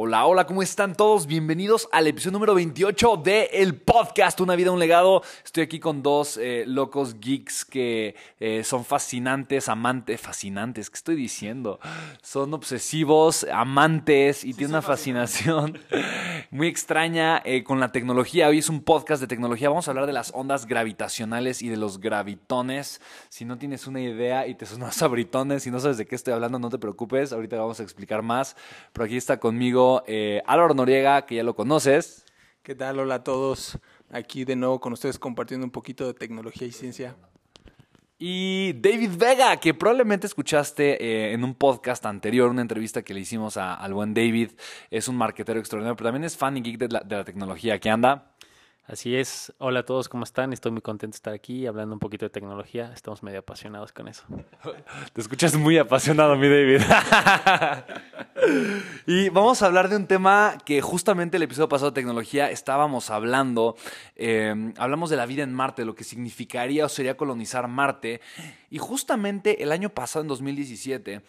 Hola, hola, ¿cómo están todos? Bienvenidos al episodio número 28 de el podcast Una vida, un legado. Estoy aquí con dos eh, locos geeks que eh, son fascinantes, amantes, fascinantes, ¿qué estoy diciendo? Son obsesivos, amantes y tienen una fascinación muy extraña eh, con la tecnología. Hoy es un podcast de tecnología. Vamos a hablar de las ondas gravitacionales y de los gravitones. Si no tienes una idea y te sonas sabritones y no sabes de qué estoy hablando, no te preocupes. Ahorita vamos a explicar más. Pero aquí está conmigo eh, Álvaro Noriega, que ya lo conoces. ¿Qué tal? Hola a todos. Aquí de nuevo con ustedes compartiendo un poquito de tecnología y ciencia. Y David Vega, que probablemente escuchaste eh, en un podcast anterior, una entrevista que le hicimos al buen David. Es un marketero extraordinario, pero también es fan y geek de la, de la tecnología. ¿Qué anda? Así es. Hola a todos, ¿cómo están? Estoy muy contento de estar aquí hablando un poquito de tecnología. Estamos medio apasionados con eso. Te escuchas muy apasionado, mi David. y vamos a hablar de un tema que justamente el episodio pasado de tecnología estábamos hablando. Em, hablamos de la vida en Marte, lo que significaría o sería colonizar Marte. Y justamente el año pasado, en 2017,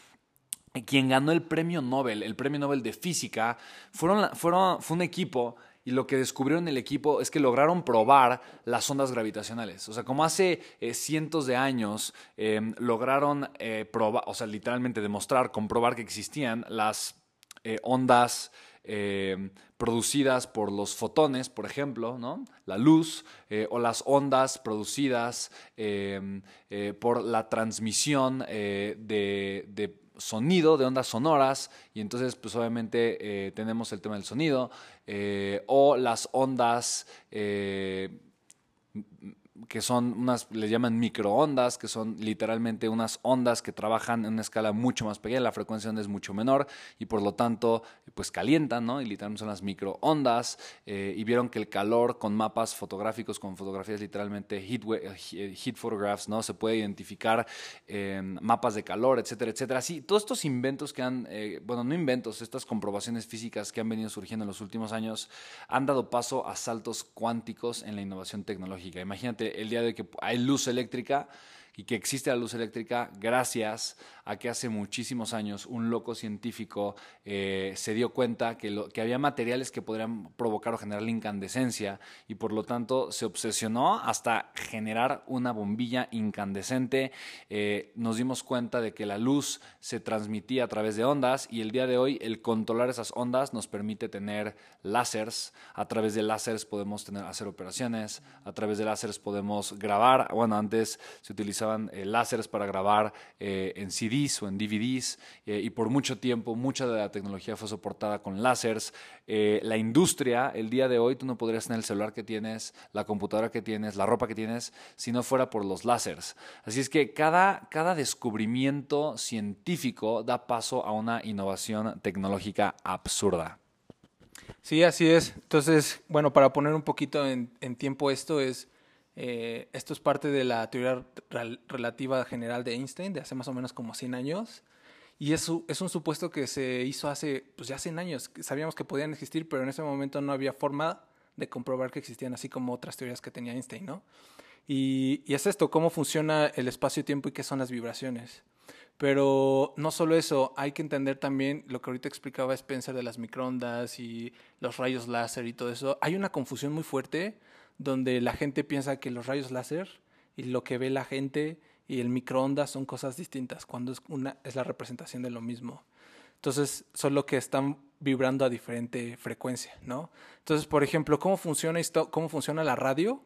quien ganó el premio Nobel, el premio Nobel de Física, fueron, fueron, fue un equipo y lo que descubrieron el equipo es que lograron probar las ondas gravitacionales. O sea, como hace eh, cientos de años em, lograron eh, probar, o sea, literalmente demostrar, comprobar que existían las eh, ondas em, producidas por los fotones, por ejemplo, ¿no? la luz, o las ondas producidas em, por la transmisión de sonido, de ondas sonoras, y entonces pues obviamente eh, tenemos el tema del sonido, eh, o las ondas eh, que son unas, le llaman microondas, que son literalmente unas ondas que trabajan en una escala mucho más pequeña, la frecuencia onda es mucho menor y por lo tanto pues calientan, ¿no? Y literalmente son las microondas eh, y vieron que el calor con mapas fotográficos, con fotografías literalmente heat, eh, heat photographs, ¿no? Se puede identificar em, mapas de calor, etcétera, etcétera. Sí, todos estos inventos que han, eh, bueno, no inventos, estas comprobaciones físicas que han venido surgiendo en los últimos años han dado paso a saltos cuánticos en la innovación tecnológica. Imagínate el día de que hay luz eléctrica y que existe la luz eléctrica gracias a que hace muchísimos años un loco científico eh, se dio cuenta que, había materiales que podrían provocar o generar la incandescencia y por lo tanto se obsesionó hasta generar una bombilla incandescente. Eh, nos dimos cuenta de que la luz se transmitía a través de ondas y el día de hoy el controlar esas ondas nos permite tener láseres. A través de láseres podemos tener, hacer operaciones, a través de láseres podemos grabar. Bueno, antes se utilizaban eh, láseres para grabar en CD o en DVDs eh, y por mucho tiempo mucha de la tecnología fue soportada con láseres. Eh, la industria, el día de hoy, tú no podrías tener el celular que tienes, la computadora que tienes, la ropa que tienes, si no fuera por los láseres. Así es que cada, cada descubrimiento científico da paso a una innovación tecnológica absurda. Sí, así es. Entonces, bueno, para poner un poquito en tiempo esto es eh, esto es parte de la teoría relativa general de Einstein, de hace más o menos como 100 años. Y es, es un supuesto que se hizo hace, pues ya 100 años. Sabíamos que podían existir, pero en ese momento no había forma de comprobar que existían, así como otras teorías que tenía Einstein, ¿no? Y, y es esto, cómo funciona el espacio-tiempo y qué son las vibraciones. Pero no solo eso, hay que entender también lo que ahorita explicaba Spencer de las microondas y los rayos láser y todo eso. Hay una confusión muy fuerte donde la gente piensa que los rayos láser y lo que ve la gente y el microondas son cosas distintas, cuando es, una, es la representación de lo mismo. Entonces, solo que están vibrando a diferente frecuencia, ¿no? Entonces, por ejemplo, ¿cómo funciona, esto, cómo funciona la radio?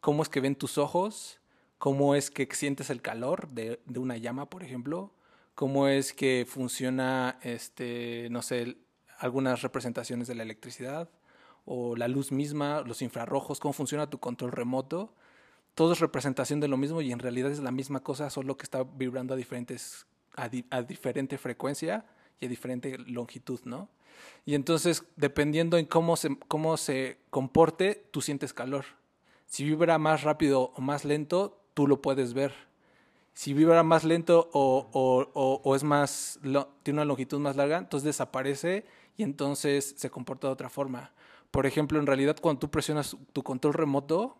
¿Cómo es que ven tus ojos? cómo es que sientes el calor de, de, una llama, por ejemplo, cómo es que funciona, este, no sé, algunas representaciones de la electricidad o la luz misma, los infrarrojos, cómo funciona tu control remoto. Todo es representación de lo mismo y en realidad es la misma cosa, solo que está vibrando a diferentes a, di, a diferente frecuencia y a diferente longitud, ¿no? Y entonces, dependiendo en cómo se, cómo se comporte, tú sientes calor. Si vibra más rápido o más lento, tú lo puedes ver. Si vibra más lento o, o, o, es más, tiene una longitud más larga, entonces desaparece y entonces se comporta de otra forma. Por ejemplo, en realidad cuando tú presionas tu control remoto,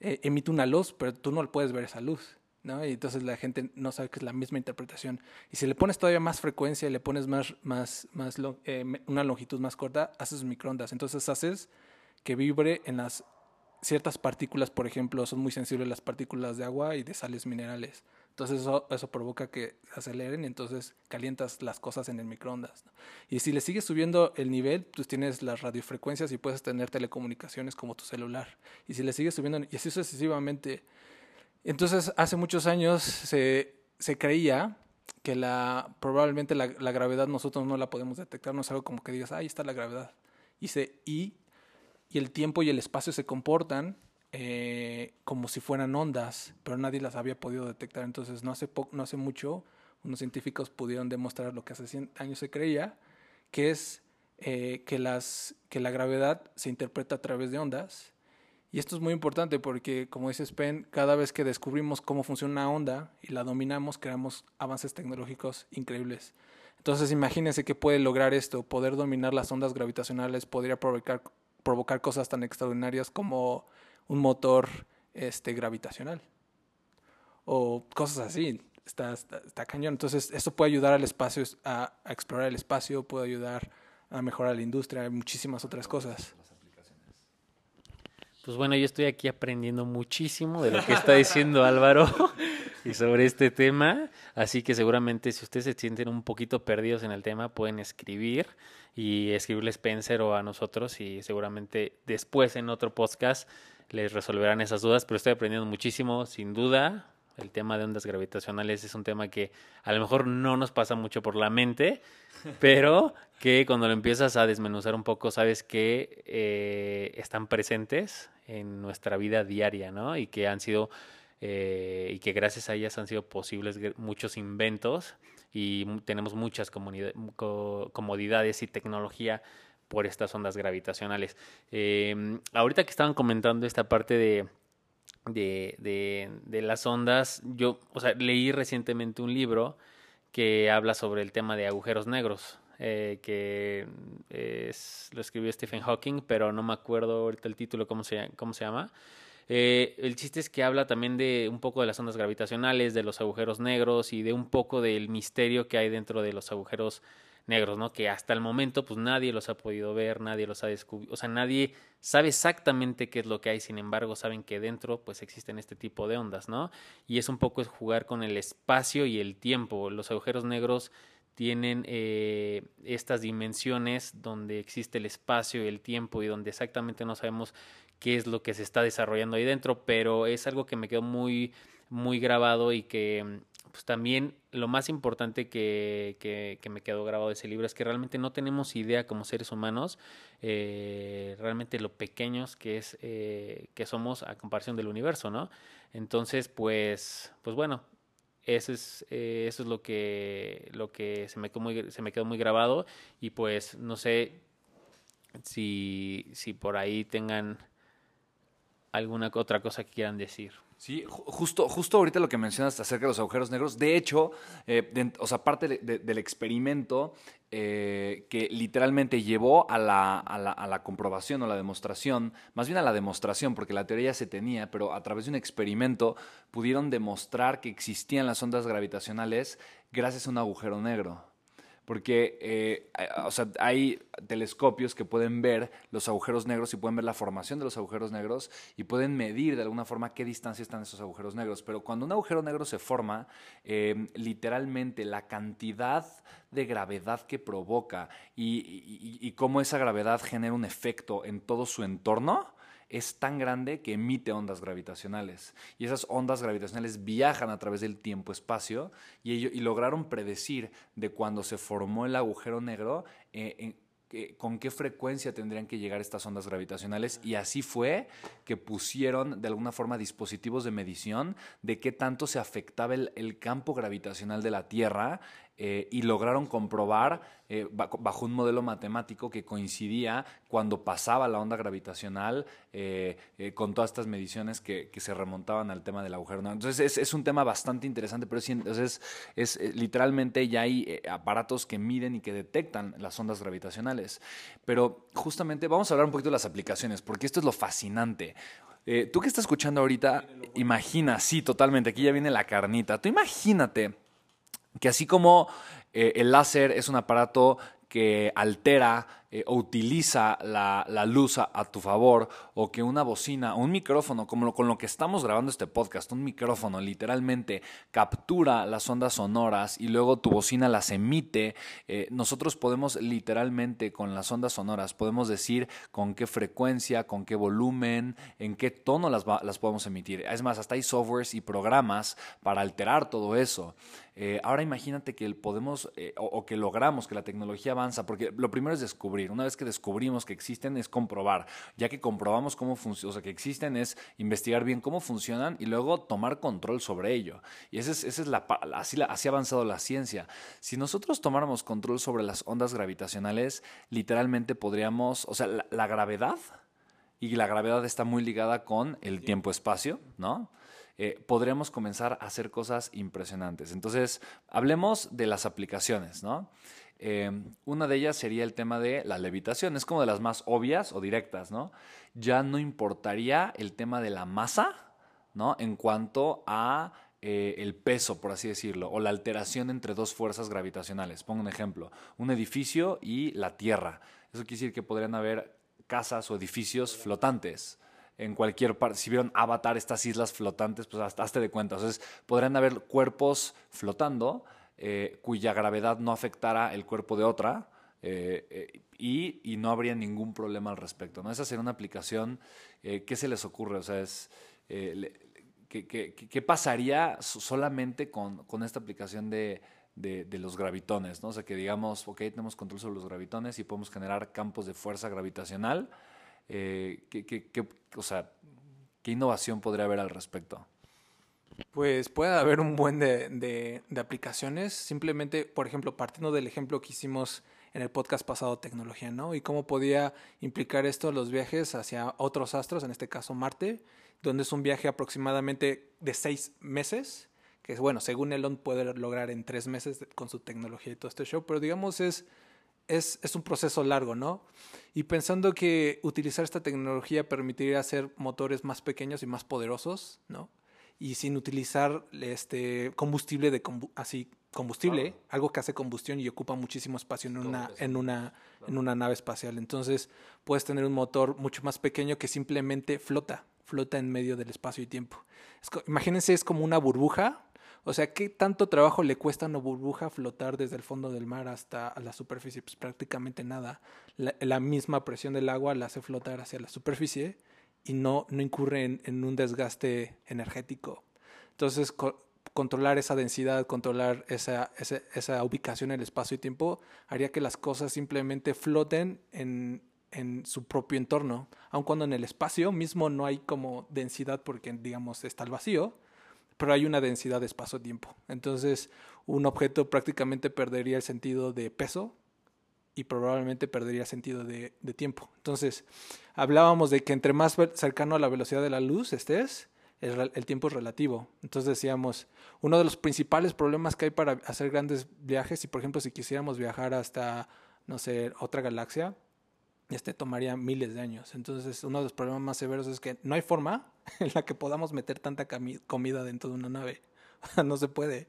eh, emite una luz, pero tú no puedes ver esa luz. ¿no? Y entonces la gente no sabe que es la misma interpretación. Y si le pones todavía más frecuencia y le pones más, más, más eh, una longitud más corta, haces microondas. Entonces haces que vibre en las ciertas partículas, por ejemplo, son muy sensibles las partículas de agua y de sales minerales. Entonces eso, provoca que aceleren y entonces calientas las cosas en el microondas. Y si le sigues subiendo el nivel, pues tienes las radiofrecuencias y puedes tener telecomunicaciones como tu celular. Y si le sigues subiendo, y así sucesivamente. Entonces hace muchos años se, se creía que la, probablemente la, gravedad nosotros no la podemos detectar, no es algo como que digas, ah, ahí está la gravedad. Y, se, y y el tiempo y el espacio se comportan eh, como si fueran ondas, pero nadie las había podido detectar. Entonces, no hace, no hace mucho, unos científicos pudieron demostrar lo que hace 100 años se creía, que es eh, que, las, que la gravedad se interpreta a través de ondas. Y esto es muy importante porque, como dice Spen, cada vez que descubrimos cómo funciona una onda y la dominamos, creamos avances tecnológicos increíbles. Entonces, imagínense que puede lograr esto, poder dominar las ondas gravitacionales, podría provocar provocar cosas tan extraordinarias como un motor este, gravitacional o cosas así. Está, está, está, cañón. Entonces, esto puede ayudar al espacio, a, explorar el espacio, puede ayudar a mejorar la industria muchísimas otras cosas. Pues bueno, yo estoy aquí aprendiendo muchísimo de lo que está diciendo Álvaro y sobre este tema, así que seguramente si ustedes se sienten un poquito perdidos en el tema, pueden escribir y escribirle Spencer o a nosotros y seguramente después en otro podcast les resolverán esas dudas, pero estoy aprendiendo muchísimo, sin duda. El tema de ondas gravitacionales es un tema que a lo mejor no nos pasa mucho por la mente, pero que cuando lo empiezas a desmenuzar un poco sabes que eh, están presentes en nuestra vida diaria, ¿no? Y que han sido, eh, y que gracias a ellas han sido posibles muchos inventos y tenemos muchas comodidades y tecnología por estas ondas gravitacionales. Eh, ahorita que estaban comentando esta parte de, de, de, las ondas, yo, o sea, leí recientemente un libro que habla sobre el tema de agujeros negros. Eh, que lo escribió Stephen Hawking, pero no me acuerdo ahorita el título, cómo se, cómo se llama. Eh, el chiste es que habla también de un poco de las ondas gravitacionales, de los agujeros negros y de un poco del misterio que hay dentro de los agujeros negros, ¿no? Que hasta el momento pues nadie los ha podido ver, nadie los ha descubierto, o sea, nadie sabe exactamente qué es lo que hay, sin embargo saben que dentro pues existen este tipo de ondas, ¿no? Y es un poco jugar con el espacio y el tiempo. Los agujeros negros tienen eh, estas dimensiones donde existe el espacio y el tiempo y donde exactamente no sabemos qué es lo que se está desarrollando ahí dentro, pero es algo que me quedó muy, muy grabado y que pues también lo más importante que, que, me quedó grabado de ese libro es que realmente no tenemos idea como seres humanos eh, realmente lo pequeños que es eh, que somos a comparación del universo, ¿no? Entonces, pues, pues bueno, eso es, eh, eso es lo que, lo que se, me quedó muy, se me quedó muy grabado y pues no sé si, si por ahí tengan alguna otra cosa que quieran decir. Sí, justo, justo ahorita lo que mencionas acerca de los agujeros negros, de hecho, eh, o sea, parte del experimento eh, que literalmente llevó a la, a, la, a la, comprobación o la demostración, más bien a la demostración, porque la teoría ya se tenía, pero a través de un experimento pudieron demostrar que existían las ondas gravitacionales gracias a un agujero negro porque eh, o sea, hay telescopios que pueden ver los agujeros negros y pueden ver la formación de los agujeros negros y pueden medir de alguna forma qué distancia están esos agujeros negros. Pero cuando un agujero negro se forma, eh, literalmente la cantidad de gravedad que provoca y cómo esa gravedad genera un efecto en todo su entorno, es tan grande que emite ondas gravitacionales. Y esas ondas gravitacionales viajan a través del tiempo-espacio y, y lograron predecir de cuando se formó el agujero negro eh, con qué frecuencia tendrían que llegar estas ondas gravitacionales y así fue que pusieron de alguna forma dispositivos de medición de qué tanto se afectaba el campo gravitacional de la Tierra eh, y lograron comprobar eh, bajo un modelo matemático que coincidía cuando pasaba la onda gravitacional eh, con todas estas mediciones que, se remontaban al tema del agujero. Entonces es, un tema bastante interesante, pero es, es, literalmente ya hay aparatos que miden y que detectan las ondas gravitacionales. Pero justamente vamos a hablar un poquito de las aplicaciones, porque esto es lo fascinante. tú que estás escuchando ahorita, imagina, sí, totalmente, aquí ya viene la carnita. Tú imagínate que así como eh, el láser es un aparato que altera eh, o utiliza la, luz a, tu favor o que una bocina un micrófono, como con lo que estamos grabando este podcast, un micrófono literalmente captura las ondas sonoras y luego tu bocina las emite, eh, nosotros podemos literalmente con las ondas sonoras, podemos decir con qué frecuencia, con qué volumen, en qué tono las, las podemos emitir. Es más, hasta hay softwares y programas para alterar todo eso. Eh, ahora imagínate que podemos o que logramos que la tecnología avanza, porque lo primero es descubrir una vez que descubrimos que existen es comprobar. Ya que comprobamos cómo funcionan, o sea, que existen es investigar bien cómo funcionan y luego tomar control sobre ello. Y esa es, esa es la, así, así ha avanzado la ciencia. Si nosotros tomáramos control sobre las ondas gravitacionales, literalmente podríamos, o sea, la, gravedad, y la gravedad está muy ligada con el tiempo-espacio, ¿no? Eh, podríamos comenzar a hacer cosas impresionantes. Entonces, hablemos de las aplicaciones, ¿no? Em, una de ellas sería el tema de la levitación. Es como de las más obvias o directas, ¿no? Ya no importaría el tema de la masa, ¿no? En cuanto a eh, el peso, por así decirlo, o la alteración entre dos fuerzas gravitacionales. Pongo un ejemplo, un edificio y la Tierra. Eso quiere decir que podrían haber casas o edificios flotantes en cualquier parte. Si vieron Avatar, estas islas flotantes, pues hasta hazte de cuenta. Entonces, podrían haber cuerpos flotando eh, cuya gravedad no afectara el cuerpo de otra eh, eh, y, no habría ningún problema al respecto. ¿no? Esa sería una aplicación. ¿Qué se les ocurre? O sea, es, ¿qué, pasaría solamente con, esta aplicación de, los gravitones? ¿no? O sea, que digamos, ok, tenemos control sobre los gravitones y podemos generar campos de fuerza gravitacional. O sea, ¿qué innovación podría haber al respecto? Pues puede haber un buen de, de, aplicaciones. Simplemente, por ejemplo, partiendo del ejemplo que hicimos en el podcast pasado, tecnología, ¿no? Y cómo podía implicar esto los viajes hacia otros astros, en este caso Marte, donde es un viaje aproximadamente de seis meses, que bueno, según Elon puede lograr en tres meses con su tecnología y todo este show, pero digamos es, es, es un proceso largo, ¿no? Y pensando que utilizar esta tecnología permitiría hacer motores más pequeños y más poderosos, ¿no? y sin utilizar este combustible de así combustible, algo que hace combustión y ocupa muchísimo espacio en una en una en una nave espacial. Entonces, puedes tener un motor mucho más pequeño que simplemente flota, flota en medio del espacio y tiempo. imagínense es como una burbuja, o sea, ¿qué tanto trabajo le cuesta a una burbuja flotar desde el fondo del mar hasta la superficie? Pues prácticamente nada. La, misma presión del agua la hace flotar hacia la superficie y no, no incurre en, un desgaste energético. Entonces, controlar esa densidad, controlar esa, esa, esa, ubicación en el espacio y tiempo, haría que las cosas simplemente floten en, en su propio entorno, aun cuando en el espacio mismo no hay como densidad porque, digamos, está el vacío, pero hay una densidad de espacio-tiempo. Entonces, un objeto prácticamente perdería el sentido de peso y probablemente perdería sentido de, tiempo. Entonces, hablábamos de que entre más cercano a la velocidad de la luz estés, el, el, tiempo es relativo. Entonces decíamos, uno de los principales problemas que hay para hacer grandes viajes, y por ejemplo si quisiéramos viajar hasta, no sé, otra galaxia, este tomaría miles de años. Entonces uno de los problemas más severos es que no hay forma en la que podamos meter tanta comida dentro de una nave. no se puede.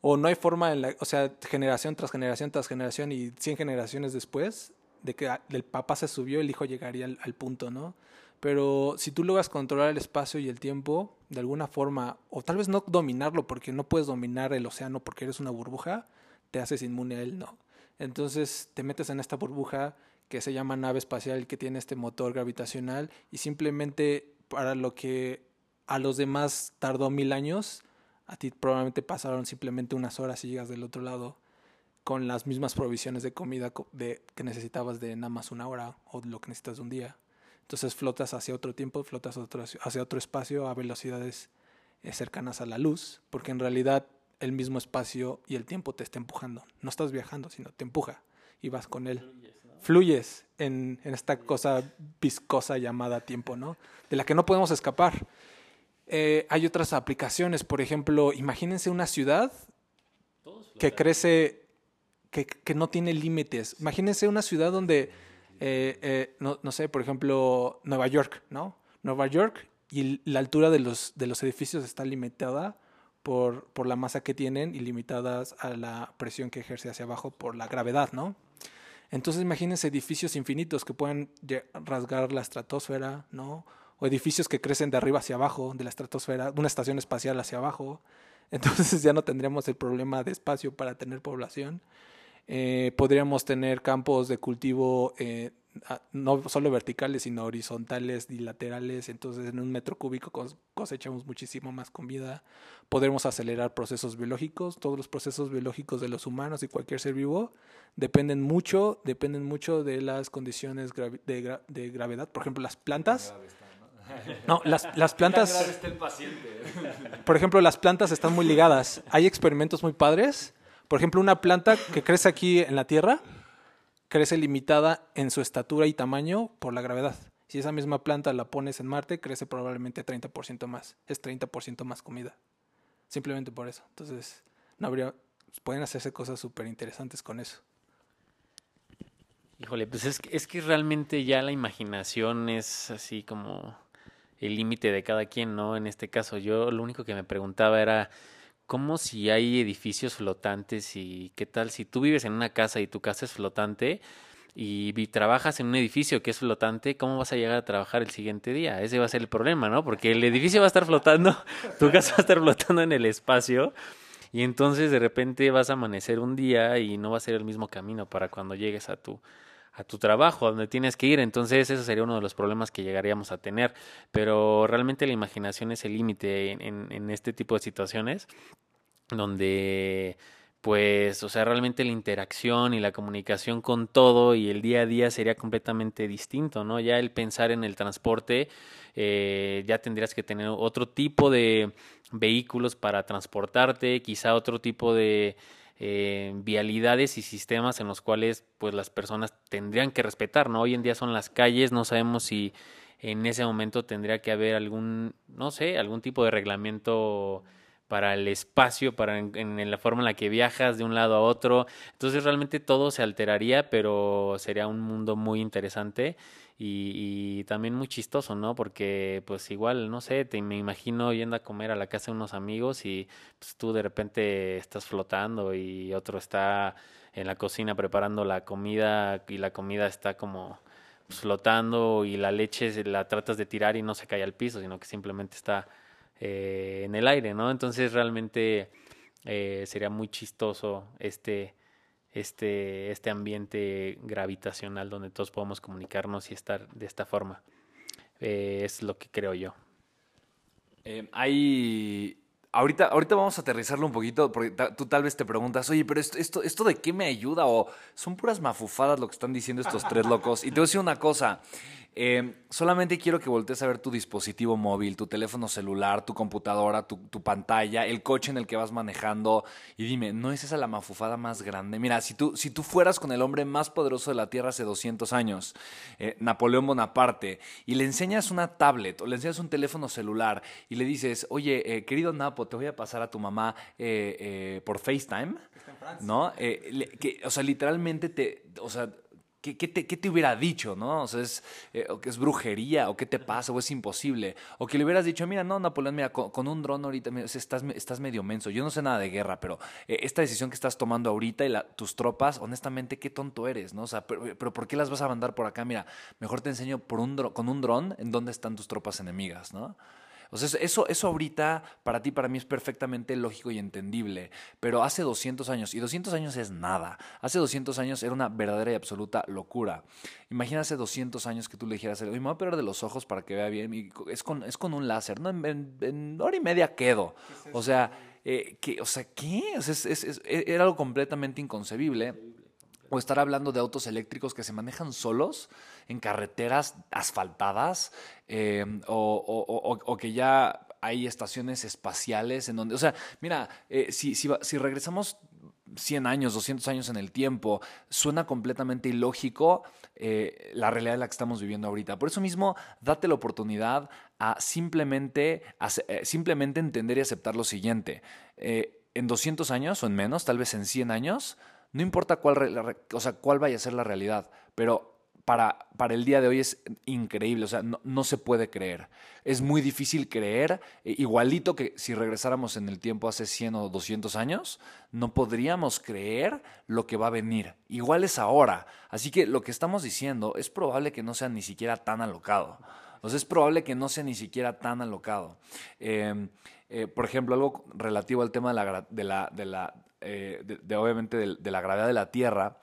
O no hay forma en la, o sea, generación tras generación tras generación y 100 generaciones después de que el papá se subió, el hijo llegaría al, al punto, ¿no? Pero si tú logras controlar el espacio y el tiempo de alguna forma, o tal vez no dominarlo porque no puedes dominar el océano porque eres una burbuja, te haces inmune a él, no. Entonces te metes en esta burbuja que se llama nave espacial que tiene este motor gravitacional y simplemente para lo que a los demás tardó mil años, a ti probablemente pasaron simplemente unas horas y llegas del otro lado con las mismas provisiones de comida de, que necesitabas de nada más una hora o lo que necesitas de un día. Entonces flotas hacia otro tiempo, flotas otro, hacia otro espacio a velocidades eh, cercanas a la luz, porque en realidad el mismo espacio y el tiempo te está empujando. No estás viajando, sino te empuja y vas con él. Fluyes, en, en, esta cosa viscosa llamada tiempo, ¿no? De la que no podemos escapar. Eh, hay otras aplicaciones, por ejemplo, imagínense una ciudad que crece, que, que no tiene límites. Imagínense una ciudad donde, eh, eh, no, no, sé, por ejemplo, Nueva York, ¿no? Nueva York y la altura de los, de los edificios está limitada por, por la masa que tienen y limitadas a la presión que ejerce hacia abajo por la gravedad, ¿no? Entonces imagínense edificios infinitos que pueden rasgar la estratosfera, ¿no? o edificios que crecen de arriba hacia abajo, de la estratosfera, una estación espacial hacia abajo. Entonces ya no tendríamos el problema de espacio para tener población. Eh, podríamos tener campos de cultivo eh, no solo verticales, sino horizontales y laterales. Entonces, en un metro cúbico cosechamos muchísimo más comida. Podremos acelerar procesos biológicos. Todos los procesos biológicos de los humanos y cualquier ser vivo dependen mucho, dependen mucho de las condiciones de, de gravedad. Por ejemplo, las plantas. No, las, las plantas. Por ejemplo, las plantas están muy ligadas. Hay experimentos muy padres. Por ejemplo, una planta que crece aquí en la Tierra crece limitada en su estatura y tamaño por la gravedad. Si esa misma planta la pones en Marte, crece probablemente 30% más. Es 30% más comida. Simplemente por eso. Entonces, no habría. Pueden hacerse cosas súper interesantes con eso. Híjole, pues es que, es que realmente ya la imaginación es así como el límite de cada quien, ¿no? En este caso, yo lo único que me preguntaba era cómo si hay edificios flotantes y qué tal si tú vives en una casa y tu casa es flotante y trabajas en un edificio que es flotante, ¿cómo vas a llegar a trabajar el siguiente día? Ese va a ser el problema, ¿no? Porque el edificio va a estar flotando, tu casa va a estar flotando en el espacio y entonces de repente vas a amanecer un día y no va a ser el mismo camino para cuando llegues a tu a tu trabajo, a donde tienes que ir. Entonces, eso sería uno de los problemas que llegaríamos a tener. Pero realmente la imaginación es el límite en, este tipo de situaciones, donde pues, o sea, realmente la interacción y la comunicación con todo y el día a día sería completamente distinto, ¿no? Ya el pensar en el transporte, eh, ya tendrías que tener otro tipo de vehículos para transportarte, quizá otro tipo de eh, vialidades y sistemas en los cuales pues las personas tendrían que respetar, ¿no? Hoy en día son las calles, no sabemos si en ese momento tendría que haber algún, no sé, algún tipo de reglamento para el espacio, para en, la forma en la que viajas de un lado a otro. Entonces realmente todo se alteraría, pero sería un mundo muy interesante y, y, también muy chistoso, ¿no? Porque pues igual, no sé, te, me imagino yendo a comer a la casa de unos amigos y pues tú de repente estás flotando y otro está en la cocina preparando la comida y la comida está como pues, flotando y la leche la tratas de tirar y no se cae al piso, sino que simplemente está eh, en el aire, ¿no? Entonces realmente eh, sería muy chistoso este este, este ambiente gravitacional donde todos podemos comunicarnos y estar de esta forma. Eh, es lo que creo yo. Hay. Ahorita, ahorita vamos a aterrizarlo un poquito, porque tú tal vez te preguntas, oye, pero esto, esto, ¿esto de qué me ayuda? O son puras mafufadas lo que están diciendo estos tres locos. Y te voy a decir una cosa. Eh, solamente quiero que voltees a ver tu dispositivo móvil, tu teléfono celular, tu computadora, tu, tu, pantalla, el coche en el que vas manejando y dime, ¿no es esa la mafufada más grande? Mira, si tú, si tú fueras con el hombre más poderoso de la Tierra hace 200 años, eh, Napoleón Bonaparte, y le enseñas una tablet o le enseñas un teléfono celular y le dices, oye, eh, querido Napo, te voy a pasar a tu mamá por FaceTime, ¿no? que, o sea, literalmente te, o sea, ¿Qué, te, hubiera dicho, no? O sea, es, eh, que es brujería, o qué te pasa, o es imposible. O que le hubieras dicho, mira, no, Napoleón, mira, con, un dron ahorita estás, estás medio menso. Yo no sé nada de guerra, pero eh, esta decisión que estás tomando ahorita y tus tropas, honestamente, qué tonto eres, ¿no? O sea, pero, ¿por qué las vas a mandar por acá? Mira, mejor te enseño por un con un dron en dónde están tus tropas enemigas, ¿no? O sea, eso, eso ahorita para ti, para mí es perfectamente lógico y entendible, pero hace 200 años, y 200 años es nada, hace 200 años era una verdadera y absoluta locura. Imagina hace 200 años que tú le dijeras, oye, me voy a operar de los ojos para que vea bien, y es con, es con un láser, ¿no? En, hora y media quedo. O sea, eh, ¿qué? O sea, ¿qué? E, era algo completamente inconcebible. O estar hablando de autos eléctricos que se manejan solos en carreteras asfaltadas em, o, que ya hay estaciones espaciales en donde, o sea, mira, eh, si, si, si regresamos 100 años, 200 años en el tiempo, suena completamente ilógico eh, la realidad en la que estamos viviendo ahorita. Por eso mismo, date la oportunidad a simplemente, eh, simplemente entender y aceptar lo siguiente. en 200 años o en menos, tal vez en 100 años, no importa cuál, o sea, cuál vaya a ser la realidad, pero para, para el día de hoy es increíble, o sea, no, se puede creer. Es muy difícil creer, eh, igualito que si regresáramos en el tiempo hace 100 o 200 años, no podríamos creer lo que va a venir. Igual es ahora. Así que lo que estamos diciendo es probable que no sea ni siquiera tan alocado. O sea, es probable que no sea ni siquiera tan alocado. Em, eh, por ejemplo, algo relativo al tema de la eh, de, obviamente de, la gravedad de la Tierra.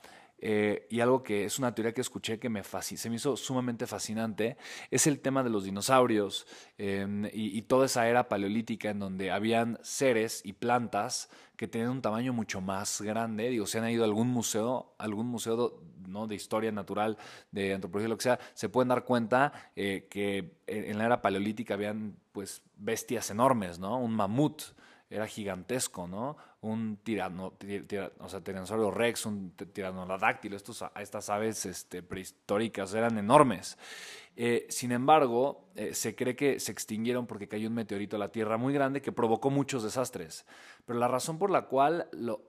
Eh, y algo que es una teoría que escuché que me se me hizo sumamente fascinante, es el tema de los dinosaurios em, y, toda esa era paleolítica en donde habían seres y plantas que tenían un tamaño mucho más grande. Digo, si han ido a algún museo, algún museo ¿no? de historia natural, de antropología, lo que sea, se pueden dar cuenta eh, que en la era paleolítica habían pues bestias enormes, ¿no? Un mamut era gigantesco, ¿no? Un tirano, sea, tiranosaurio rex, un tiranodáctilo, estos, estas aves este, prehistóricas eran enormes. Eh, sin embargo, eh, se cree que se extinguieron porque cayó un meteorito a la Tierra muy grande que provocó muchos desastres. Pero la razón por la cual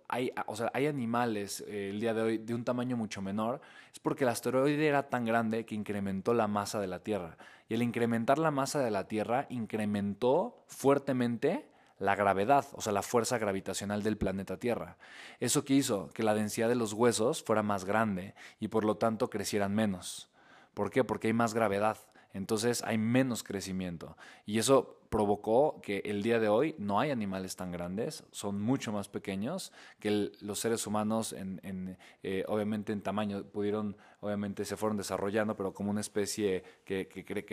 hay, o sea, hay animales eh, el día de hoy de un tamaño mucho menor es porque el asteroide era tan grande que incrementó la masa de la Tierra. Y al incrementar la masa de la Tierra, incrementó fuertemente la gravedad, o sea, la fuerza gravitacional del planeta Tierra. Eso que hizo que la densidad de los huesos fuera más grande y por lo tanto crecieran menos. ¿Por qué? Porque hay más gravedad. Entonces hay menos crecimiento. Y eso provocó que el día de hoy no hay animales tan grandes, son mucho más pequeños que los seres humanos, en, eh, obviamente en tamaño, pudieron, obviamente se fueron desarrollando, pero como una especie que,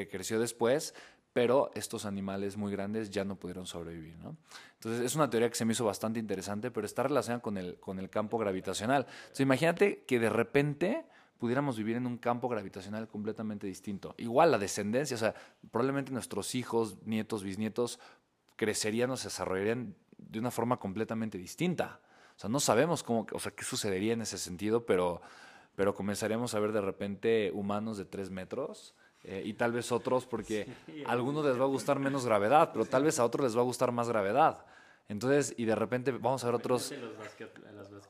creció después, pero estos animales muy grandes ya no pudieron sobrevivir. ¿no? Entonces es una teoría que se me hizo bastante interesante, pero está relacionada con el, con el campo gravitacional. Entonces imagínate que de repente pudiéramos vivir en un campo gravitacional completamente distinto. Igual la descendencia, o sea, probablemente nuestros hijos, nietos, bisnietos crecerían o se desarrollarían de una forma completamente distinta. O sea, no sabemos cómo, o sea, qué sucedería en ese sentido, pero, pero comenzaríamos a ver de repente humanos de tres metros eh, y tal vez otros porque a algunos les va a gustar menos gravedad, pero tal vez a otros les va a gustar más gravedad. Entonces, y de repente vamos a ver otros...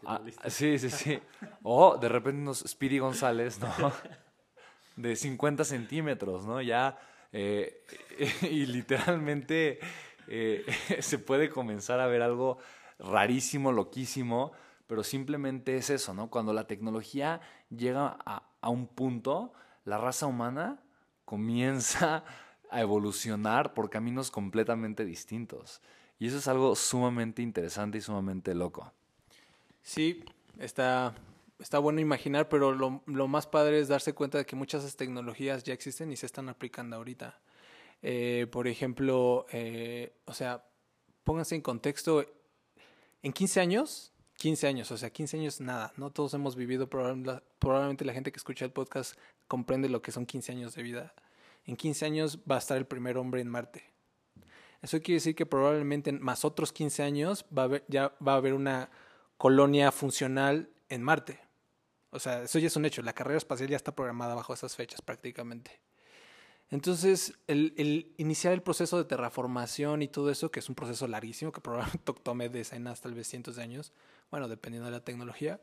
Ah, sí, sí, sí. O de repente unos Speedy González, ¿no? De 50 centímetros, ¿no? Ya, eh, y literalmente eh, se puede comenzar a ver algo rarísimo, loquísimo, pero simplemente es eso, ¿no? Cuando la tecnología llega a, a un punto, la raza humana comienza a evolucionar por caminos completamente distintos. Y eso es algo sumamente interesante y sumamente loco. Sí, está, está bueno imaginar, pero lo, lo más padre es darse cuenta de que muchas tecnologías ya existen y se están aplicando ahorita. Eh, por ejemplo, eh, o sea, pónganse en contexto, en 15 años 15 años, o sea, 15 años nada, no todos hemos vivido, probablemente la gente que escucha el podcast comprende lo que son 15 años de vida. En 15 años va a estar el primer hombre en Marte. Eso quiere decir que probablemente en más otros 15 años va a haber, ya va a haber una colonia funcional en Marte. O sea, eso ya es un hecho, la carrera espacial ya está programada bajo esas fechas prácticamente. Entonces, el, iniciar el proceso de terraformación y todo eso, que es un proceso larguísimo, que probablemente tome decenas, tal vez cientos de años, bueno, dependiendo de la tecnología,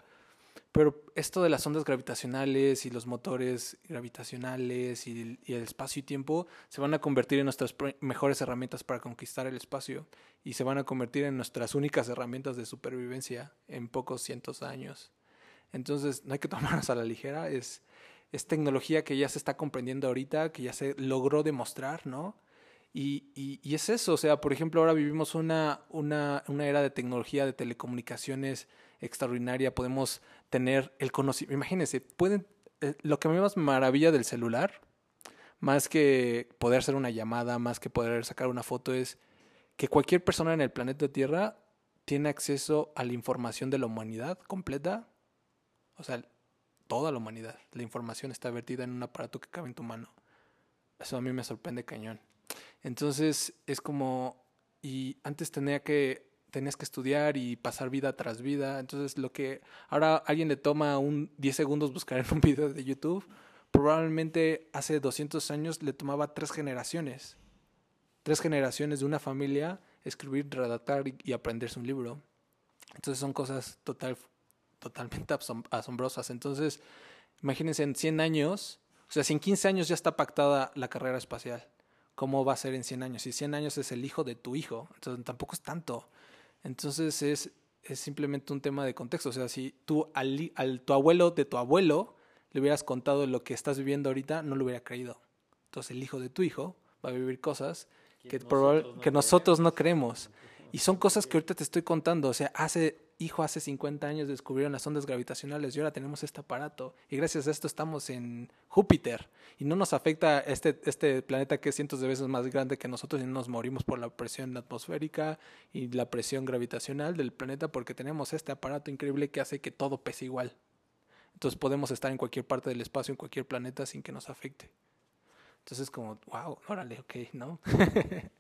pero esto de las ondas gravitacionales y los motores gravitacionales y, el espacio y tiempo se van a convertir en nuestras mejores herramientas para conquistar el espacio y se van a convertir en nuestras únicas herramientas de supervivencia en pocos cientos de años. Entonces, no hay que tomarnos a la ligera, es es tecnología que ya se está comprendiendo ahorita, que ya se logró demostrar, ¿no? Y, y, es eso, o sea, por ejemplo, ahora vivimos una, una, era de tecnología de telecomunicaciones extraordinaria, podemos tener el conocimiento, imagínense, pueden, eh, lo que me más maravilla del celular, más que poder hacer una llamada, más que poder sacar una foto, es que cualquier persona en el planeta Tierra tiene acceso a la información de la humanidad completa, o sea, toda la humanidad. La información está vertida en un aparato que cabe en tu mano. Eso a mí me sorprende cañón. Entonces es como, y antes tenía que, tenías que estudiar y pasar vida tras vida. Entonces lo que ahora alguien le toma un 10 segundos buscar en un video de YouTube, probablemente hace 200 años le tomaba tres generaciones. Tres generaciones de una familia escribir, redactar y aprenderse un libro. Entonces son cosas total, totalmente asombrosas. Entonces, imagínense en 100 años, o sea, en 15 años ya está pactada la carrera espacial, ¿cómo va a ser en 100 años? Si 100 años es el hijo de tu hijo, entonces tampoco es tanto. Entonces es, es simplemente un tema de contexto. O sea, si tú al, al, tu abuelo de tu abuelo le hubieras contado lo que estás viviendo ahorita, no lo hubiera creído. Entonces el hijo de tu hijo va a vivir cosas que, nosotros, no, que nosotros no creemos. Y son cosas que ahorita te estoy contando. O sea, hace hijo, hace 50 años descubrieron las ondas gravitacionales y ahora tenemos este aparato. Y gracias a esto estamos en Júpiter. Y no nos afecta este, este planeta que es cientos de veces más grande que nosotros y no nos morimos por la presión atmosférica y la presión gravitacional del planeta porque tenemos este aparato increíble que hace que todo pese igual. Entonces podemos estar en cualquier parte del espacio, en cualquier planeta sin que nos afecte. Entonces, como, wow, órale, ok, ¿no?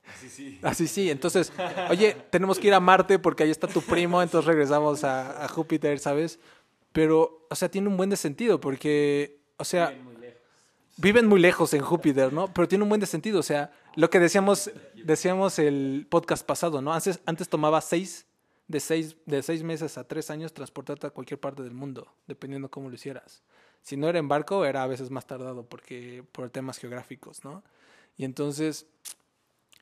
Así sí. Así sí. Entonces, oye, tenemos que ir a Marte porque ahí está tu primo, entonces regresamos a, Júpiter, ¿sabes? Pero, o sea, tiene un buen de sentido porque, o sea, viven muy lejos, viven muy lejos en Júpiter, ¿no? Pero tiene un buen de sentido, o sea, lo que decíamos, decíamos el podcast pasado, ¿no? Antes, antes tomaba seis de, seis, de seis meses a tres años transportarte a cualquier parte del mundo, dependiendo cómo lo hicieras. Si no era en barco, era a veces más tardado porque, por temas geográficos, ¿no? Y entonces,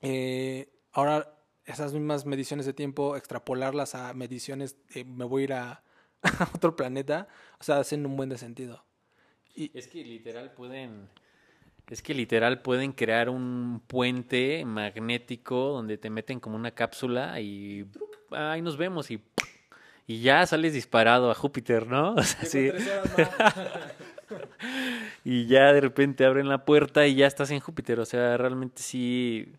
eh, ahora esas mismas mediciones de tiempo, extrapolarlas a mediciones, me voy a ir a, otro planeta, o sea, hacen un buen de sentido. Es que literal pueden, es que literal pueden crear un puente magnético donde te meten como una cápsula y ahí nos vemos y y ya sales disparado a Júpiter, ¿no? O sea, sí. y ya de repente abren la puerta y ya estás en Júpiter. O sea, realmente sí.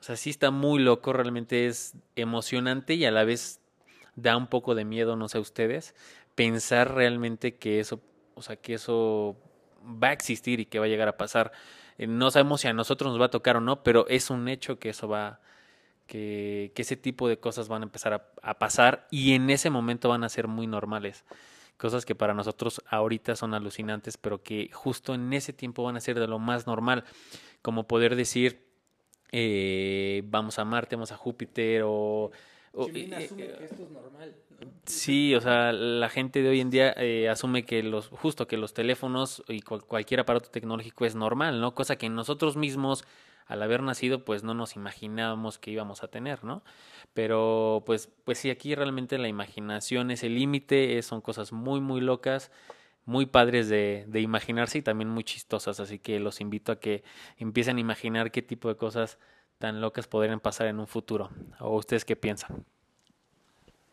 O sea, sí está muy loco, realmente es emocionante y a la vez da un poco de miedo, no sé a ustedes, pensar realmente que eso, o sea, que eso va a existir y que va a llegar a pasar. Eh, no sabemos si a nosotros nos va a tocar o no, pero es un hecho que eso va, que, ese tipo de cosas van a empezar a, pasar y en ese momento van a ser muy normales. Cosas que para nosotros ahorita son alucinantes, pero que justo en ese tiempo van a ser de lo más normal, como poder decir, eh, vamos a Marte, vamos a Júpiter o... Eh, asume que esto es normal. Sí, o sea, la gente de hoy en día eh, asume que los, justo que los teléfonos y cualquier aparato tecnológico es normal, ¿no? Cosa que nosotros mismos al haber nacido pues no nos imaginábamos que íbamos a tener, ¿no? Pero pues, pues sí, aquí realmente la imaginación es el límite, son cosas muy, muy locas, muy padres de, imaginarse y también muy chistosas, así que los invito a que empiecen a imaginar qué tipo de cosas tan locas podrían pasar en un futuro. ¿O ustedes qué piensan?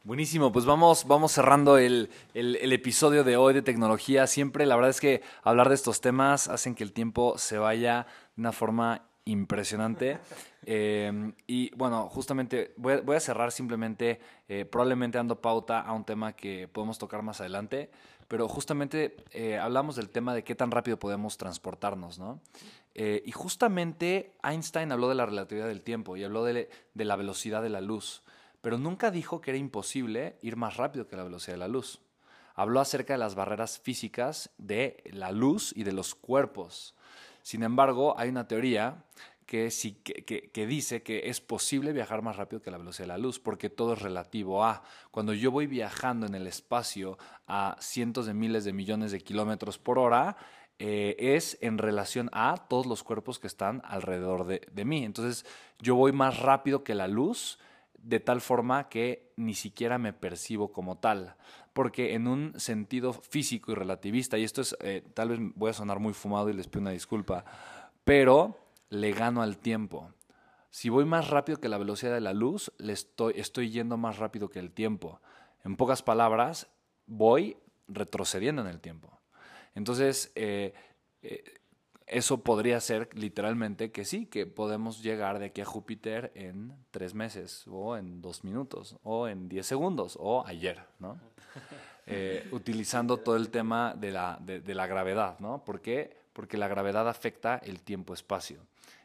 Buenísimo, pues vamos, vamos cerrando el, el, episodio de hoy de tecnología. Siempre, la verdad es que hablar de estos temas hacen que el tiempo se vaya de una forma impresionante. Eh, y bueno, justamente voy a, cerrar simplemente, eh, probablemente dando pauta a un tema que podemos tocar más adelante, pero justamente eh, hablamos del tema de qué tan rápido podemos transportarnos, ¿no? Eh, y justamente Einstein habló de la relatividad del tiempo y habló de la velocidad de la luz, pero nunca dijo que era imposible ir más rápido que la velocidad de la luz. Habló acerca de las barreras físicas de la luz y de los cuerpos. Sin embargo, hay una teoría que, dice que es posible viajar más rápido que la velocidad de la luz, porque todo es relativo a. Cuando yo voy viajando en el espacio a cientos de miles de millones de kilómetros por hora, eh, es en relación a todos los cuerpos que están alrededor de, de mí. Entonces, yo voy más rápido que la luz, de tal forma que ni siquiera me percibo como tal. Porque en un sentido físico y relativista, y esto es, eh, tal vez voy a sonar muy fumado y les pido una disculpa, pero le gano al tiempo. Si voy más rápido que la velocidad de la luz, le estoy, estoy yendo más rápido que el tiempo. En pocas palabras, voy retrocediendo en el tiempo. Entonces, eh, eh, eso podría ser literalmente que sí, que podemos llegar de aquí a Júpiter en tres meses, o en dos minutos, o en diez segundos, o ayer, ¿no? Eh, utilizando todo el tema de la, de, de la gravedad, ¿no? ¿Por qué? Porque la gravedad afecta el tiempo-espacio.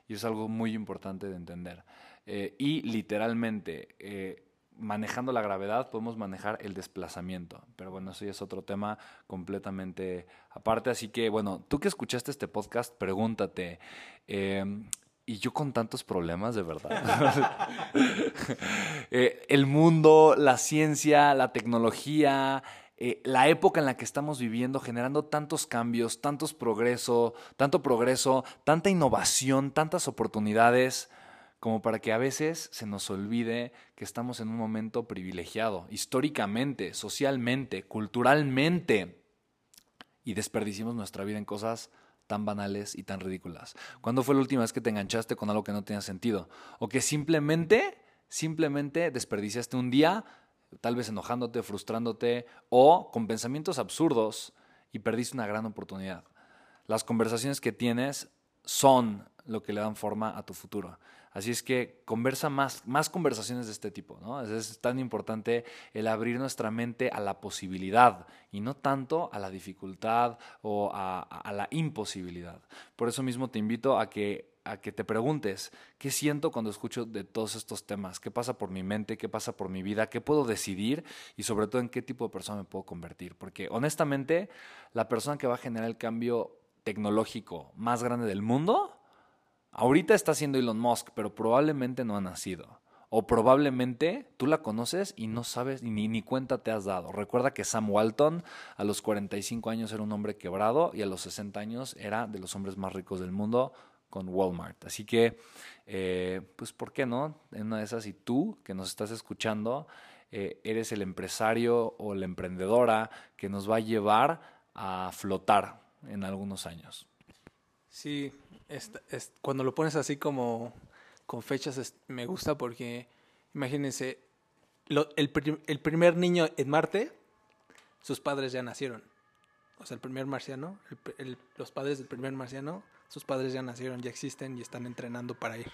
Y es algo muy importante de entender. Eh, y literalmente, eh, manejando la gravedad podemos manejar el desplazamiento. Pero bueno, eso ya es otro tema completamente aparte. Así que bueno, tú que escuchaste este podcast, pregúntate, eh, y yo con tantos problemas, de verdad. eh, el mundo, la ciencia, la tecnología, eh, la época en la que estamos viviendo, generando tantos cambios, tantos progreso, tanto progreso, tanta innovación, tantas oportunidades, como para que a veces se nos olvide que estamos en un momento privilegiado, históricamente, socialmente, culturalmente, y desperdiciemos nuestra vida en cosas tan banales y tan ridículas. ¿Cuándo fue la última vez que te enganchaste con algo que no tenía sentido? O que simplemente, simplemente desperdiciaste un día tal vez enojándote, frustrándote o con pensamientos absurdos y perdiste una gran oportunidad. Las conversaciones que tienes son lo que le dan forma a tu futuro. Así es que conversa más, más conversaciones de este tipo, ¿no? Es, tan importante el abrir nuestra mente a la posibilidad y no tanto a la dificultad o a, a la imposibilidad. Por eso mismo te invito a que a que te preguntes qué siento cuando escucho de todos estos temas, qué pasa por mi mente, qué pasa por mi vida, qué puedo decidir y sobre todo en qué tipo de persona me puedo convertir. Porque honestamente, la persona que va a generar el cambio tecnológico más grande del mundo, ahorita está siendo Elon Musk, pero probablemente no ha nacido. O probablemente tú la conoces y no sabes ni, ni cuenta te has dado. Recuerda que Sam Walton a los 45 años era un hombre quebrado y a los 60 años era de los hombres más ricos del mundo con Walmart. Así que, eh, pues, ¿por qué no? En una de esas, y tú que nos estás escuchando, eh, eres el empresario o la emprendedora que nos va a llevar a flotar en algunos años. Sí, es, cuando lo pones así como con fechas, me gusta porque, imagínense, el primer niño en Marte, sus padres ya nacieron. O sea, el primer marciano, el, el, los padres del primer marciano sus padres ya nacieron, ya existen y están entrenando para ir.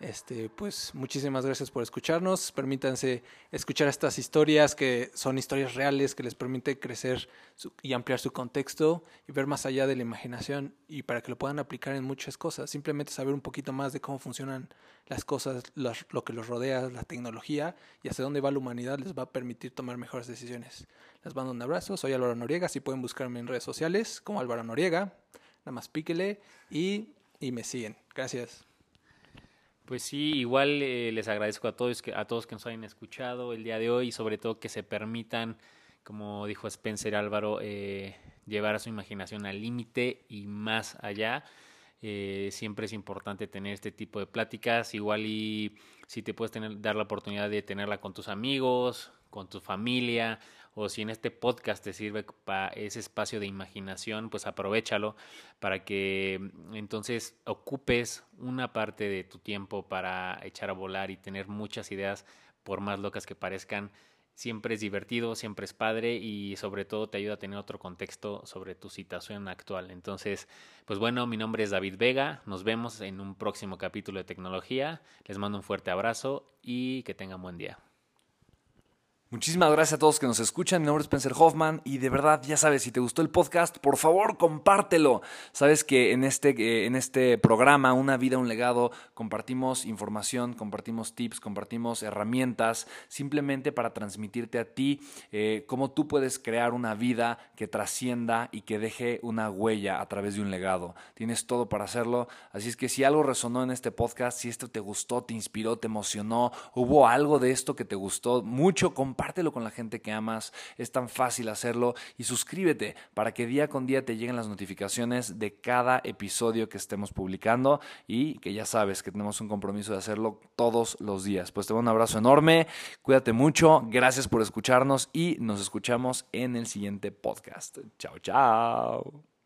Este, pues muchísimas gracias por escucharnos. Permítanse escuchar estas historias que son historias reales que les permite crecer su, y ampliar su contexto y ver más allá de la imaginación y para que lo puedan aplicar en muchas cosas. Simplemente saber un poquito más de cómo funcionan las cosas, los, lo que los rodea, la tecnología y hacia dónde va la humanidad les va a permitir tomar mejores decisiones. Les mando un abrazo. Soy Álvaro Noriega. Si pueden buscarme en redes sociales como Álvaro Noriega. Nada más píquele y, y me siguen. Gracias. Pues sí, igual eh, les agradezco a todos, que, a todos que nos hayan escuchado el día de hoy y sobre todo que se permitan, como dijo Spencer Álvaro, eh, llevar a su imaginación al límite y más allá. Eh, siempre es importante tener este tipo de pláticas, igual y si te puedes tener, dar la oportunidad de tenerla con tus amigos, con tu familia, o si en este podcast te sirve para ese espacio de imaginación, pues aprovechalo para que mm, entonces ocupes una parte de tu tiempo para echar a volar y tener muchas ideas, por más locas que parezcan, siempre es divertido, siempre es padre y sobre todo te ayuda a tener otro contexto sobre tu situación actual. Entonces, pues bueno, mi nombre es David Vega, nos vemos en un próximo capítulo de tecnología, les mando un fuerte abrazo y que tengan buen día. Muchísimas gracias a todos que nos escuchan. Mi nombre es Spencer Hoffman y de verdad, ya sabes, si te gustó el podcast, por favor, compártelo. Sabes que en este, eh, en este programa, Una vida, un legado, compartimos información, compartimos tips, compartimos herramientas, simplemente para transmitirte a ti eh, cómo tú puedes crear una vida que trascienda y que deje una huella a través de un legado. Tienes todo para hacerlo. Así es que si algo resonó en este podcast, si esto te gustó, te inspiró, te emocionó, hubo algo de esto que te gustó mucho, compártelo con la gente que amas, es tan fácil hacerlo y suscríbete para que día con día te lleguen las notificaciones de cada episodio que estemos publicando y que ya sabes que tenemos un compromiso de hacerlo todos los días. Pues te doy un abrazo enorme, cuídate mucho, gracias por escucharnos y nos escuchamos en el siguiente podcast. Chao, chao.